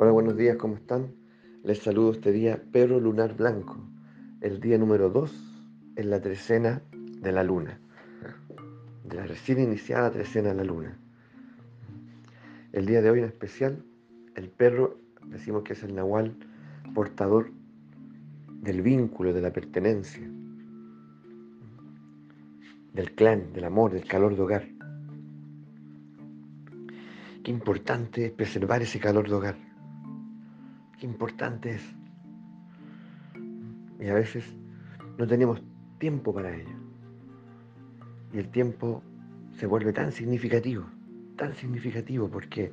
Hola, buenos días, ¿cómo están? Les saludo este día Perro Lunar Blanco, el día número 2 en la trecena de la luna, de la recién iniciada trecena de la luna. El día de hoy en especial, el perro, decimos que es el nahual portador del vínculo, de la pertenencia, del clan, del amor, del calor de hogar. Qué importante es preservar ese calor de hogar. Qué importante es. Y a veces no tenemos tiempo para ello. Y el tiempo se vuelve tan significativo, tan significativo porque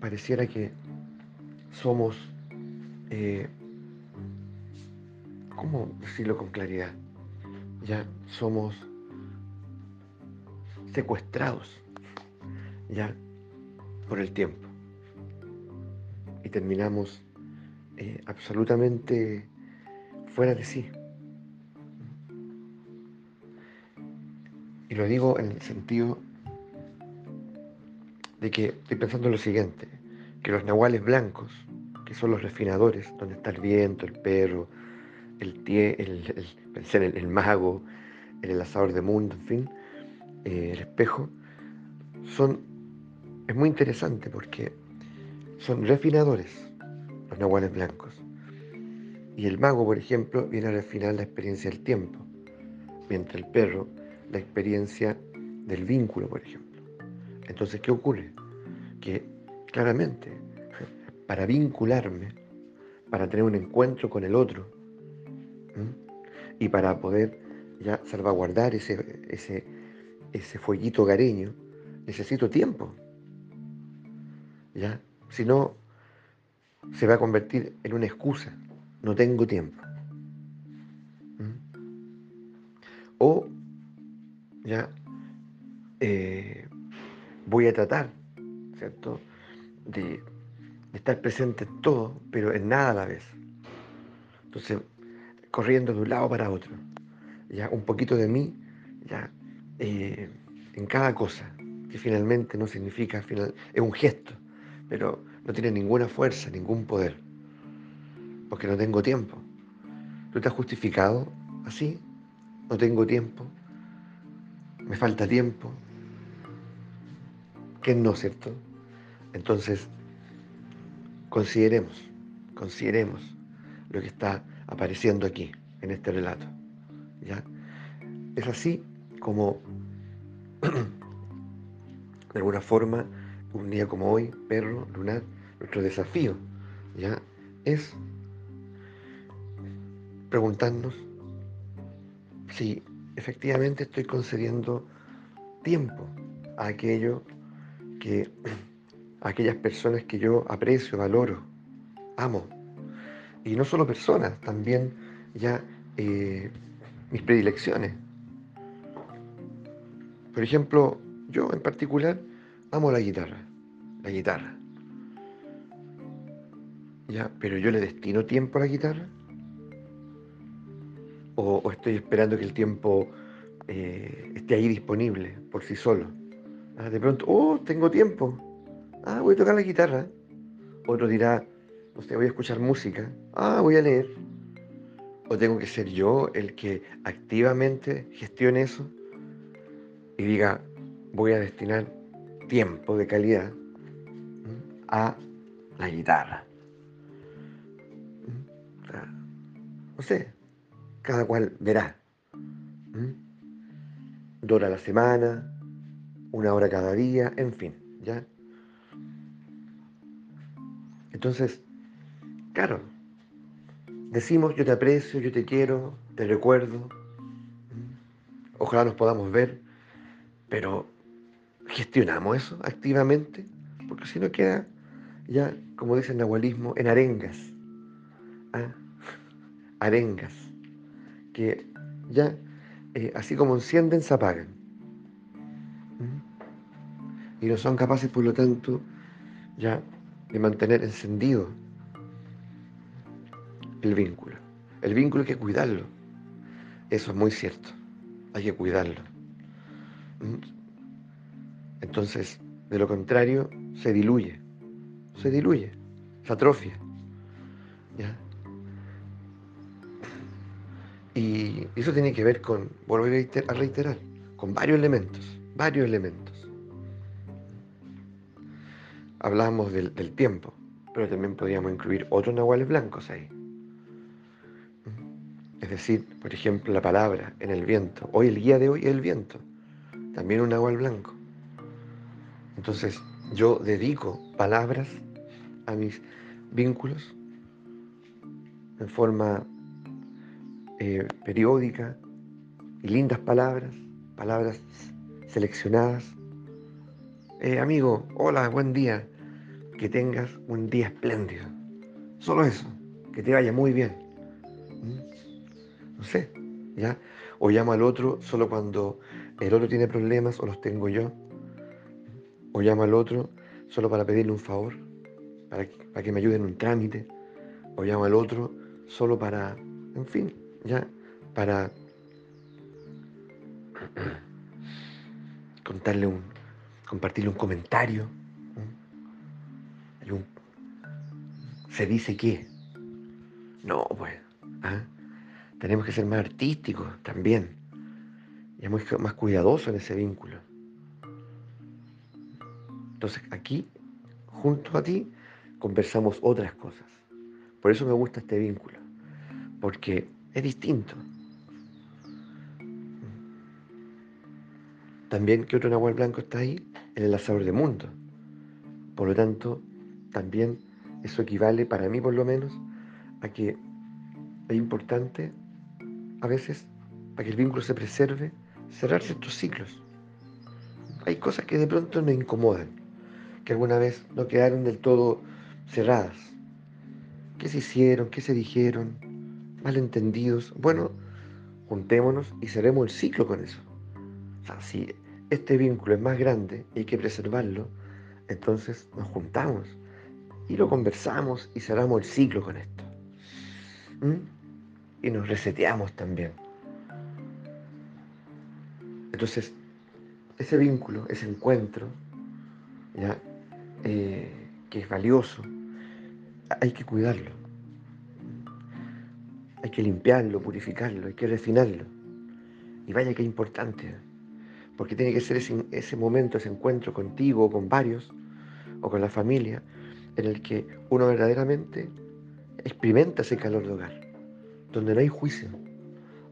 pareciera que somos, eh, ¿cómo decirlo con claridad? Ya somos secuestrados, ya por el tiempo. Y terminamos eh, absolutamente fuera de sí. Y lo digo en el sentido de que estoy pensando en lo siguiente, que los nahuales blancos, que son los refinadores, donde está el viento, el perro, el, tie, el, el, el, mago, el enlazador de mundo, en fin, eh, el espejo, son, es muy interesante porque son refinadores, los nahuales blancos. Y el mago, por ejemplo, viene a refinar la experiencia del tiempo, mientras el perro la experiencia del vínculo, por ejemplo. Entonces, ¿qué ocurre? Que claramente, para vincularme, para tener un encuentro con el otro, y para poder ya salvaguardar ese, ese, ese fueguito gareño, necesito tiempo. ¿Ya? Si no, se va a convertir en una excusa. No tengo tiempo. O ya eh, voy a tratar, ¿cierto? De, estar presente en todo, pero en nada a la vez. Entonces, corriendo de un lado para otro. Ya un poquito de mí, ya eh, en cada cosa, que finalmente no significa, final, es un gesto, pero no tiene ninguna fuerza, ningún poder, porque no tengo tiempo. ¿Tú te has justificado así? No tengo tiempo, me falta tiempo. que no, cierto? Entonces, consideremos, consideremos lo que está apareciendo aquí, en este relato. ¿ya? Es así como, de alguna forma, un día como hoy, perro, lunar, nuestro desafío, ¿ya? Es preguntarnos si efectivamente estoy concediendo tiempo a que a aquellas personas que yo aprecio, valoro, amo. Y no solo personas, también ya eh, mis predilecciones. Por ejemplo, yo en particular amo la guitarra, la guitarra. Ya, pero yo le destino tiempo a la guitarra o, estoy esperando que el tiempo eh, esté ahí disponible por sí solo. Ah, de pronto, oh, tengo tiempo. Ah, voy a tocar la guitarra. Otro dirá, no sé, voy a escuchar música. Ah, voy a leer. O tengo que ser yo el que activamente gestione eso y diga, voy a destinar tiempo de calidad a la guitarra. No sé, cada cual verá. ¿Mm? Dos horas a la semana, una hora cada día, en fin, ¿ya? Entonces, claro, decimos yo te aprecio, yo te quiero, te recuerdo, ojalá nos podamos ver, pero gestionamos eso activamente, porque si no queda ya, como dice el nahualismo, en arengas. ¿ah? Arengas que ya, eh, así como encienden, se apagan. ¿Mm? Y no son capaces, por lo tanto, ya de mantener encendido el vínculo. El vínculo hay que cuidarlo. Eso es muy cierto. Hay que cuidarlo. ¿Mm? Entonces, de lo contrario, se diluye. Se diluye. se atrofia. Y eso tiene que ver con, volver a reiterar, con varios elementos, varios elementos. Hablábamos del, del tiempo, pero también podríamos incluir otros nahuales blancos ahí. Es decir, por ejemplo, la palabra en el viento. Hoy el guía de hoy es el viento. También un nahual blanco. Entonces, yo dedico palabras a mis vínculos en forma eh, periódica y lindas palabras, palabras seleccionadas. Eh, amigo, hola, buen día. Que tengas un día espléndido. Solo eso, que te vaya muy bien. ¿Mm? No sé, ¿ya? O llamo al otro solo cuando el otro tiene problemas o los tengo yo. O llamo al otro solo para pedirle un favor, para que, me ayude en un trámite. O llamo al otro solo para, en fin, ya, para contarle un, compartirle un comentario. se dice que. No, pues. ¿ah? Tenemos que ser más artísticos también. Y muy más cuidadosos en ese vínculo. Entonces aquí, junto a ti, conversamos otras cosas. Por eso me gusta este vínculo. Porque es distinto. También que otro Nahual Blanco está ahí, el asador de mundo. Por lo tanto, también eso equivale, para mí por lo menos, a que es importante, a veces, para que el vínculo se preserve, cerrar ciertos ciclos. Hay cosas que de pronto me incomodan, que alguna vez no quedaron del todo cerradas. ¿Qué se hicieron? ¿Qué se dijeron? malentendidos, bueno, juntémonos y cerremos el ciclo con eso. O sea, si este vínculo es más grande y hay que preservarlo, entonces nos juntamos y lo conversamos y cerramos el ciclo con esto. ¿Mm? Y nos reseteamos también. Entonces, ese vínculo, ese encuentro, ¿ya? Eh, que es valioso, hay que cuidarlo. Hay que limpiarlo, purificarlo, hay que refinarlo. Y vaya que importante, porque tiene que ser ese, momento, ese encuentro contigo o con varios, o con la familia, en el que uno verdaderamente experimenta ese calor de hogar, donde no hay juicio,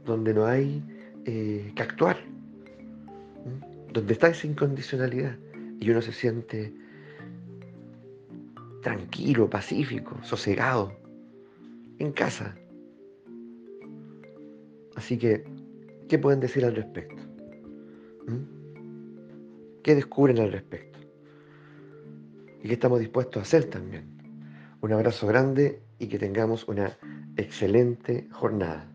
donde no hay eh, que actuar, donde está esa incondicionalidad y uno se siente tranquilo, pacífico, sosegado, en casa, Así que, ¿qué pueden decir al respecto? ¿Mm? ¿Qué descubren al respecto? ¿Y qué estamos dispuestos a hacer también? Un abrazo grande y que tengamos una excelente jornada.